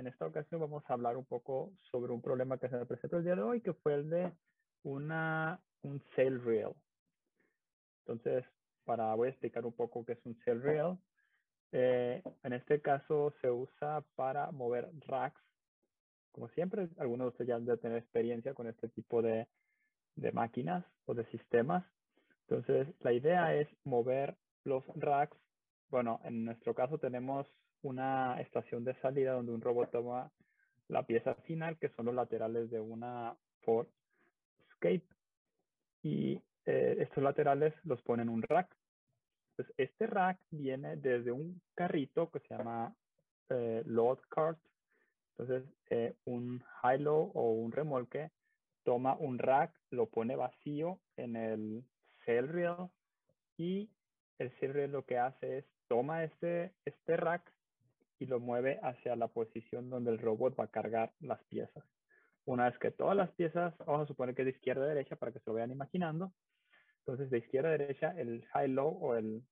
en esta ocasión vamos a hablar un poco sobre un problema que se me presentó el día de hoy, que fue el de una, un sale reel. Entonces, para, voy a explicar un poco qué es un sale reel. Eh, en este caso se usa para mover racks. Como siempre, algunos de ustedes ya deben tener experiencia con este tipo de, de máquinas o de sistemas. Entonces, la idea es mover los racks. Bueno, en nuestro caso tenemos una estación de salida donde un robot toma la pieza final, que son los laterales de una Ford Escape. Y eh, estos laterales los pone en un rack. Entonces, este rack viene desde un carrito que se llama eh, load cart. Entonces, eh, un high-low o un remolque toma un rack, lo pone vacío en el cell reel y el reel lo que hace es toma este, este rack y lo mueve hacia la posición donde el robot va a cargar las piezas. Una vez que todas las piezas, vamos a suponer que es de izquierda a derecha para que se lo vean imaginando. Entonces, de izquierda a derecha, el high-low o el,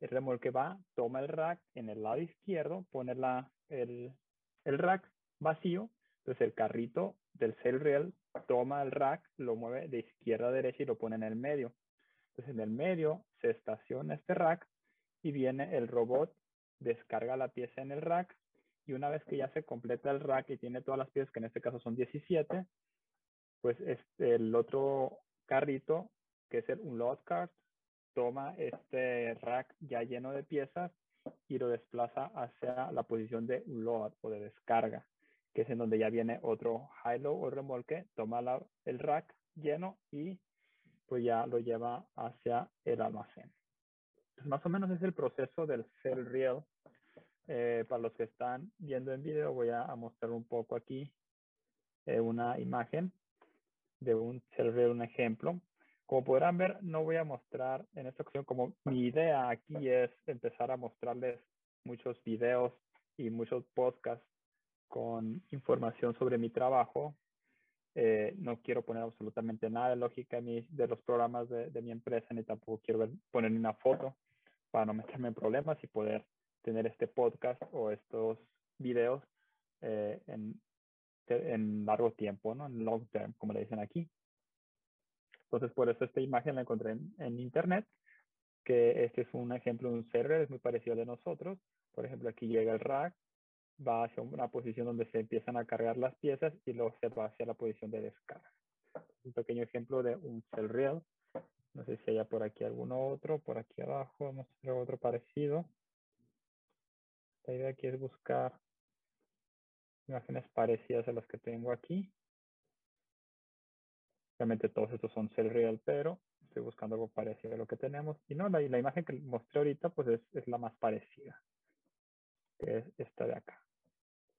el remolque va, toma el rack en el lado izquierdo, pone la, el, el rack vacío. Entonces, el carrito del cell reel toma el rack, lo mueve de izquierda a derecha y lo pone en el medio. Entonces, en el medio se estaciona este rack y viene el robot descarga la pieza en el rack y una vez que ya se completa el rack y tiene todas las piezas, que en este caso son 17, pues este, el otro carrito, que es el unload cart, toma este rack ya lleno de piezas y lo desplaza hacia la posición de unload o de descarga, que es en donde ya viene otro high-low o remolque, toma el rack lleno y pues ya lo lleva hacia el almacén más o menos es el proceso del cell reel. Eh, para los que están viendo en video, voy a, mostrar un poco aquí eh, una imagen de un cell reel, un ejemplo. Como podrán ver, no voy a mostrar en esta ocasión como mi idea aquí es empezar a mostrarles muchos videos y muchos podcasts con información sobre mi trabajo. Eh, no quiero poner absolutamente nada de lógica de los programas de, de mi empresa, ni tampoco quiero poner ni una foto para no meterme en problemas y poder tener este podcast o estos videos eh, en, en, largo tiempo, ¿no? En long term, como le dicen aquí. Entonces, por eso esta imagen la encontré en, internet, que este es un ejemplo de un server, es muy parecido al de nosotros. Por ejemplo, aquí llega el rack, va hacia una posición donde se empiezan a cargar las piezas y luego se va hacia la posición de descarga. Un pequeño ejemplo de un cell reel no sé si haya por aquí alguno otro. Por aquí abajo vamos a otro parecido. La idea aquí es buscar imágenes parecidas a las que tengo aquí. Obviamente todos estos son cell real, pero estoy buscando algo parecido a lo que tenemos. Y no, la, la imagen que mostré ahorita pues es, es, la más parecida, que es esta de acá.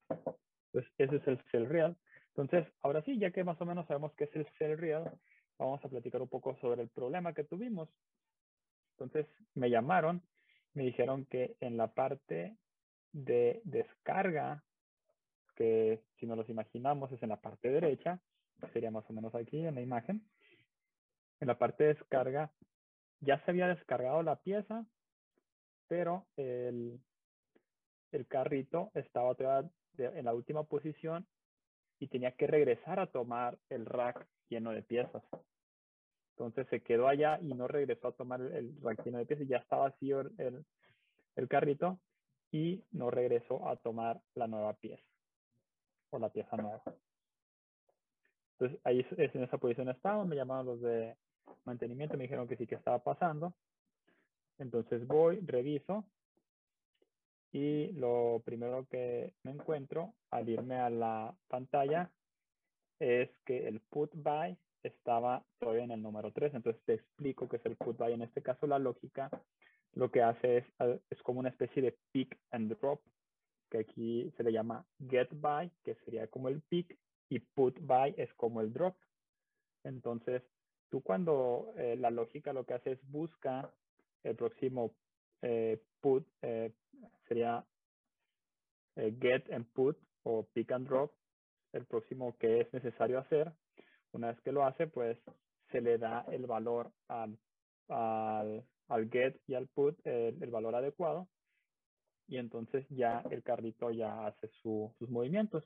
Entonces, ese es el cell real. Entonces, ahora sí, ya que más o menos sabemos qué es el cell real, vamos a platicar un poco sobre el problema que tuvimos. Entonces me llamaron, me dijeron que en la parte de descarga, que si nos los imaginamos es en la parte derecha, sería más o menos aquí en la imagen, en la parte de descarga ya se había descargado la pieza, pero el, el carrito estaba todavía en la última posición y tenía que regresar a tomar el rack lleno de piezas. Entonces se quedó allá y no regresó a tomar el, rack lleno de piezas ya estaba vacío el, el, carrito y no regresó a tomar la nueva pieza o la pieza nueva. Entonces ahí es, en esa posición estaba, me llamaron los de mantenimiento, me dijeron que sí que estaba pasando. Entonces voy, reviso y lo primero que me encuentro al irme a la pantalla es que el put by estaba todavía en el número 3. Entonces te explico qué es el put by. En este caso la lógica lo que hace es, es como una especie de pick and drop, que aquí se le llama get by, que sería como el pick, y put by es como el drop. Entonces, tú cuando eh, la lógica lo que hace es busca el próximo eh, put, eh, sería get and put o pick and drop, el próximo que es necesario hacer. Una vez que lo hace, pues se le da el valor al, al, al get y al put, el, valor adecuado. y entonces ya el carrito ya hace sus movimientos.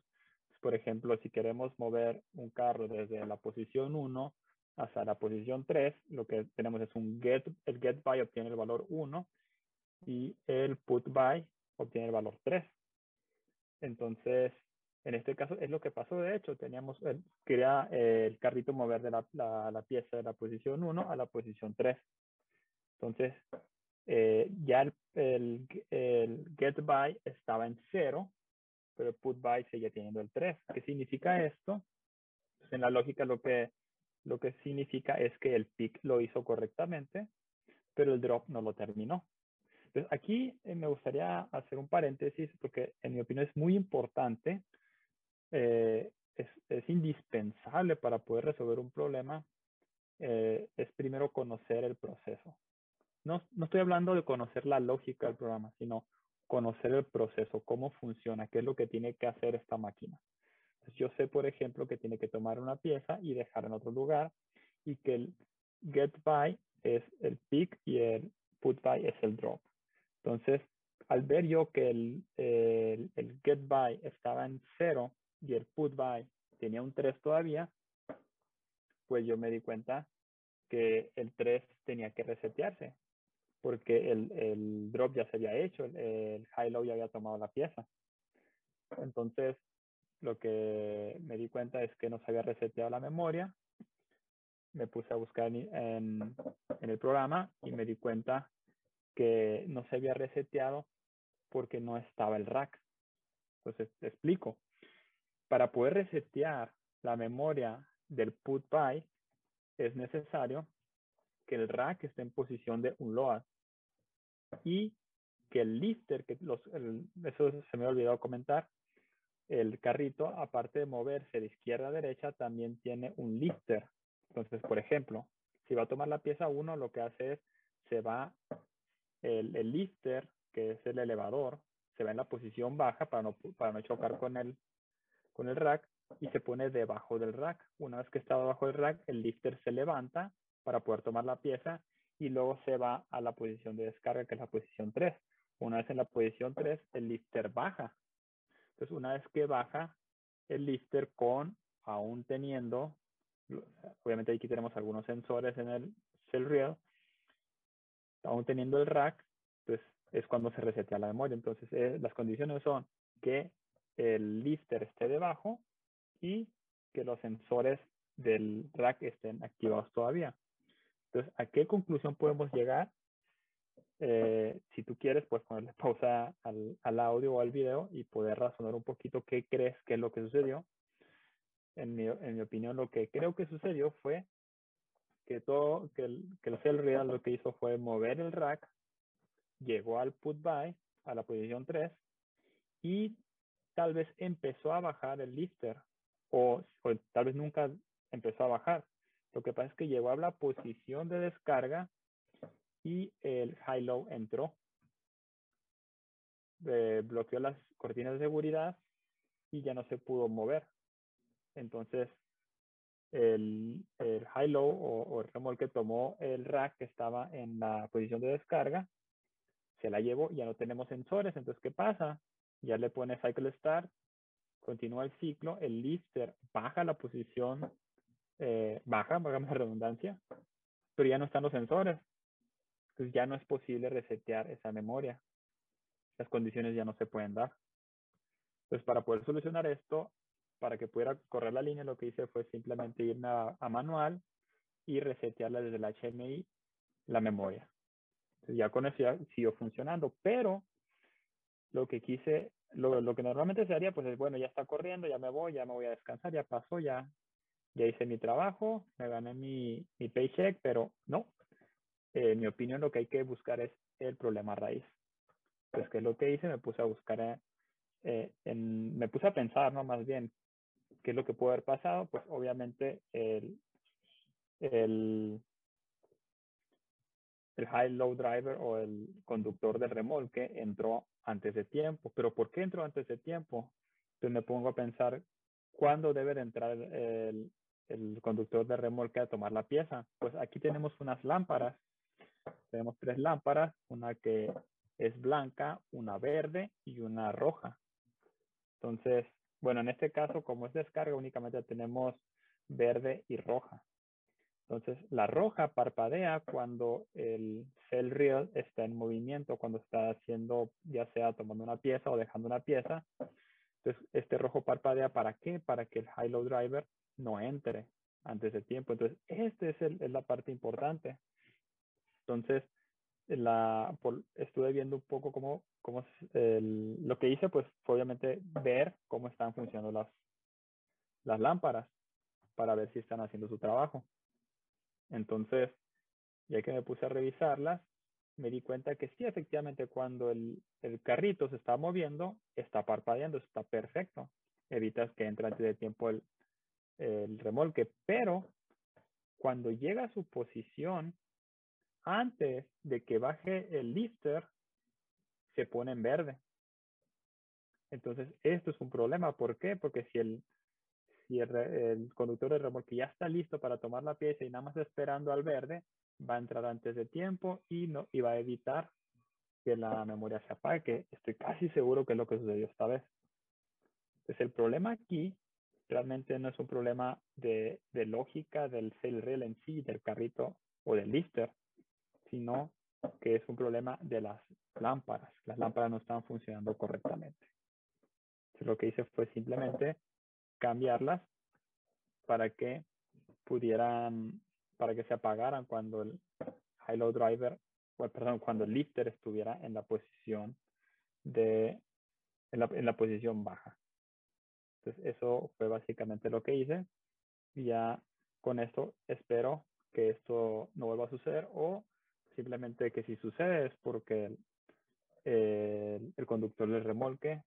Por ejemplo, si queremos mover un carro desde la posición 1 hasta la posición 3, lo que tenemos es un get, el get by obtiene el valor 1 y el put by obtiene el valor 3. Entonces, en este caso es lo que pasó, de hecho, teníamos, quería el carrito mover de la, la, pieza de la posición 1 a la posición 3. Entonces, eh, ya el, el, el, get by estaba en 0, pero el put by seguía teniendo el 3. ¿Qué significa esto? Pues en la lógica lo que, lo que significa es que el pick lo hizo correctamente, pero el drop no lo terminó. Entonces, aquí eh, me gustaría hacer un paréntesis porque en mi opinión es muy importante eh, es, indispensable para poder resolver un problema, eh, es primero conocer el proceso. No, no estoy hablando de conocer la lógica del programa, sino conocer el proceso, cómo funciona, qué es lo que tiene que hacer esta máquina. Yo sé, por ejemplo, que tiene que tomar una pieza y dejar en otro lugar y que el get by es el pick y el put by es el drop. Entonces, al ver yo que el, el, el get by estaba en cero y el put by tenía un 3 todavía, pues yo me di cuenta que el 3 tenía que resetearse porque el, el drop ya se había hecho, el, high-low ya había tomado la pieza. Entonces, lo que me di cuenta es que no se había reseteado la memoria. Me puse a buscar en, en el programa y me di cuenta que no se había reseteado porque no estaba el rack. Entonces, te explico para poder resetear la memoria del put by, es necesario que el rack esté en posición de un load y que el lifter, que los, eso se me ha olvidado comentar, el carrito, aparte de moverse de izquierda a derecha, también tiene un lifter. Entonces, por ejemplo, si va a tomar la pieza 1, lo que hace es, se va el, el lifter, que es el elevador, se va en la posición baja para no, para no chocar con el, con el rack y se pone debajo del rack. Una vez que está debajo del rack, el lifter se levanta para poder tomar la pieza y luego se va a la posición de descarga, que es la posición 3. Una vez en la posición 3, el lifter baja. Entonces, una vez que baja el lifter con, aún teniendo, obviamente aquí tenemos algunos sensores en el cell real, aún teniendo el rack, pues es cuando se resetea la memoria. Entonces, eh, las condiciones son que el lifter esté debajo y que los sensores del rack estén activados todavía. Entonces, ¿a qué conclusión podemos llegar? Eh, si tú quieres, pues ponerle pausa al, audio o al video y poder razonar un poquito qué crees que es lo que sucedió. En mi opinión, lo que creo que sucedió fue que todo, que el, que el cell real lo que hizo fue mover el rack, llegó al put by, a la posición 3, y tal vez empezó a bajar el lifter o, tal vez nunca empezó a bajar. Lo que pasa es que llegó a la posición de descarga y el high-low entró. Eh, bloqueó las cortinas de seguridad y ya no se pudo mover. Entonces, el, high-low o, el remolque tomó el rack que estaba en la posición de descarga, se la llevó, ya no tenemos sensores. Entonces, ¿qué pasa? ya le pone cycle start, continúa el ciclo, el lifter baja la posición, eh, baja, hagamos la redundancia, pero ya no están los sensores. Entonces ya no es posible resetear esa memoria. Las condiciones ya no se pueden dar. Entonces para poder solucionar esto, para que pudiera correr la línea, lo que hice fue simplemente irme a, manual y resetearla desde el HMI la memoria. Ya con eso ya siguió funcionando, pero lo que quise, lo, que normalmente se haría, pues es, bueno, ya está corriendo, ya me voy, ya me voy a descansar, ya pasó, ya, ya hice mi trabajo, me gané mi, mi paycheck, pero no. en mi opinión, lo que hay que buscar es el problema raíz. Pues, ¿qué es lo que hice? Me puse a buscar, eh, eh, me puse a pensar, ¿no? Más bien, ¿qué es lo que puede haber pasado? Pues, obviamente, el, el, el high-low driver o el conductor del remolque entró antes de tiempo. ¿Pero por qué entró antes de tiempo? Entonces me pongo a pensar, ¿cuándo debe de entrar el, el conductor de remolque a tomar la pieza? Pues aquí tenemos unas lámparas. Tenemos tres lámparas, una que es blanca, una verde y una roja. Entonces, bueno, en este caso, como es descarga, únicamente tenemos verde y roja. Entonces, la roja parpadea cuando el cell reel está en movimiento, cuando está haciendo, ya sea tomando una pieza o dejando una pieza. Entonces, este rojo parpadea ¿para qué? Para que el high-low driver no entre antes de tiempo. Entonces, esta es, es la parte importante. Entonces, estuve viendo un poco cómo, cómo el, lo que hice, pues fue obviamente ver cómo están funcionando las, las lámparas para ver si están haciendo su trabajo. Entonces, ya que me puse a revisarlas, me di cuenta que sí, efectivamente, cuando el, el carrito se está moviendo, está parpadeando, está perfecto. Evitas que entre antes de tiempo el, el remolque, pero cuando llega a su posición, antes de que baje el lifter, se pone en verde. Entonces, esto es un problema. ¿Por qué? Porque si el, si el, conductor de remolque ya está listo para tomar la pieza y nada más esperando al verde, va a entrar antes de tiempo y, no, y va a evitar que la memoria se apague, que estoy casi seguro que es lo que sucedió esta vez. Entonces, el problema aquí realmente no es un problema de, de lógica del cell rail en sí, del carrito o del lifter, sino que es un problema de las lámparas. Las lámparas no están funcionando correctamente. Entonces, lo que hice fue simplemente cambiarlas para que pudieran, para que se apagaran cuando el high-low driver, o perdón, cuando el lifter estuviera en la posición de, en la, en la posición baja. Entonces, eso fue básicamente lo que hice. Y ya con esto espero que esto no vuelva a suceder o Simplemente que si sucede es porque el, el, conductor del remolque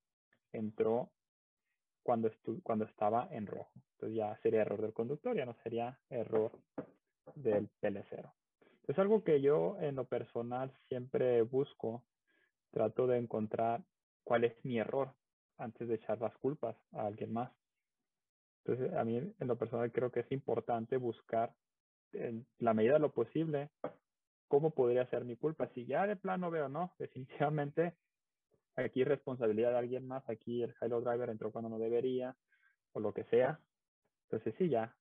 entró cuando, cuando estaba en rojo. Entonces ya sería error del conductor, ya no sería error del PL0. Es algo que yo en lo personal siempre busco, trato de encontrar cuál es mi error antes de echar las culpas a alguien más. Entonces, a mí en lo personal creo que es importante buscar en la medida de lo posible ¿cómo podría ser mi culpa? Si ya de plano veo, no, definitivamente aquí es responsabilidad de alguien más, aquí el hello driver entró cuando no debería, o lo que sea. Entonces sí, ya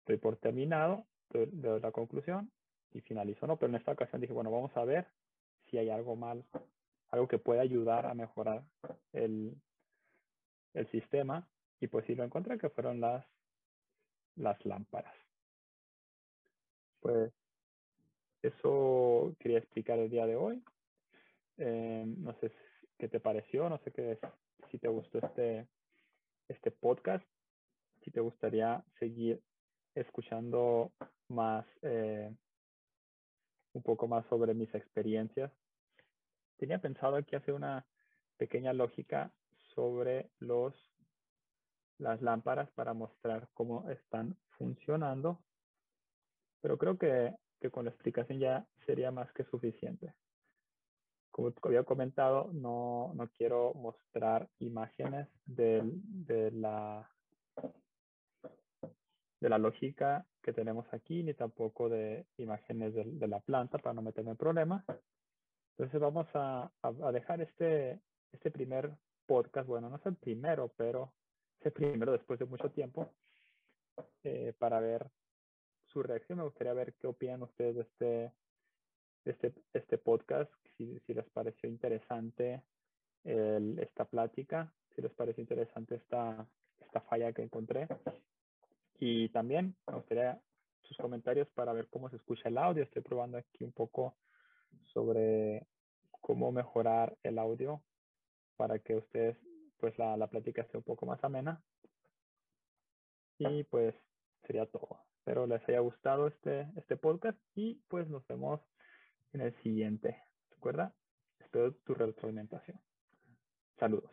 estoy por terminado, de la conclusión y finalizo, ¿no? Pero en esta ocasión dije, bueno, vamos a ver si hay algo mal, algo que pueda ayudar a mejorar el, el sistema. Y pues sí lo encontré que fueron las, las lámparas. Pues eso quería explicar el día de hoy. Eh, no sé qué te pareció, no sé qué, si te gustó este, este podcast, si te gustaría seguir escuchando más, eh, un poco más sobre mis experiencias. Tenía pensado aquí hacer una pequeña lógica sobre los las lámparas para mostrar cómo están funcionando. Pero creo que que con la explicación ya sería más que suficiente. Como había comentado, no, no quiero mostrar imágenes de, de, la, de la lógica que tenemos aquí, ni tampoco de imágenes de, de la planta para no meterme en problemas. Entonces vamos a, a, dejar este, este primer podcast, bueno, no es el primero, pero es el primero después de mucho tiempo, eh, para ver su reacción. Me gustaría ver qué opinan ustedes de este, este, este podcast, si, si les pareció interesante el, esta plática, si les pareció interesante esta, esta falla que encontré. Y también me gustaría sus comentarios para ver cómo se escucha el audio. Estoy probando aquí un poco sobre cómo mejorar el audio para que ustedes, pues la, la plática esté un poco más amena. Y pues sería todo. Espero les haya gustado este, este podcast y pues nos vemos en el siguiente. ¿Recuerda? Espero tu retroalimentación. Saludos.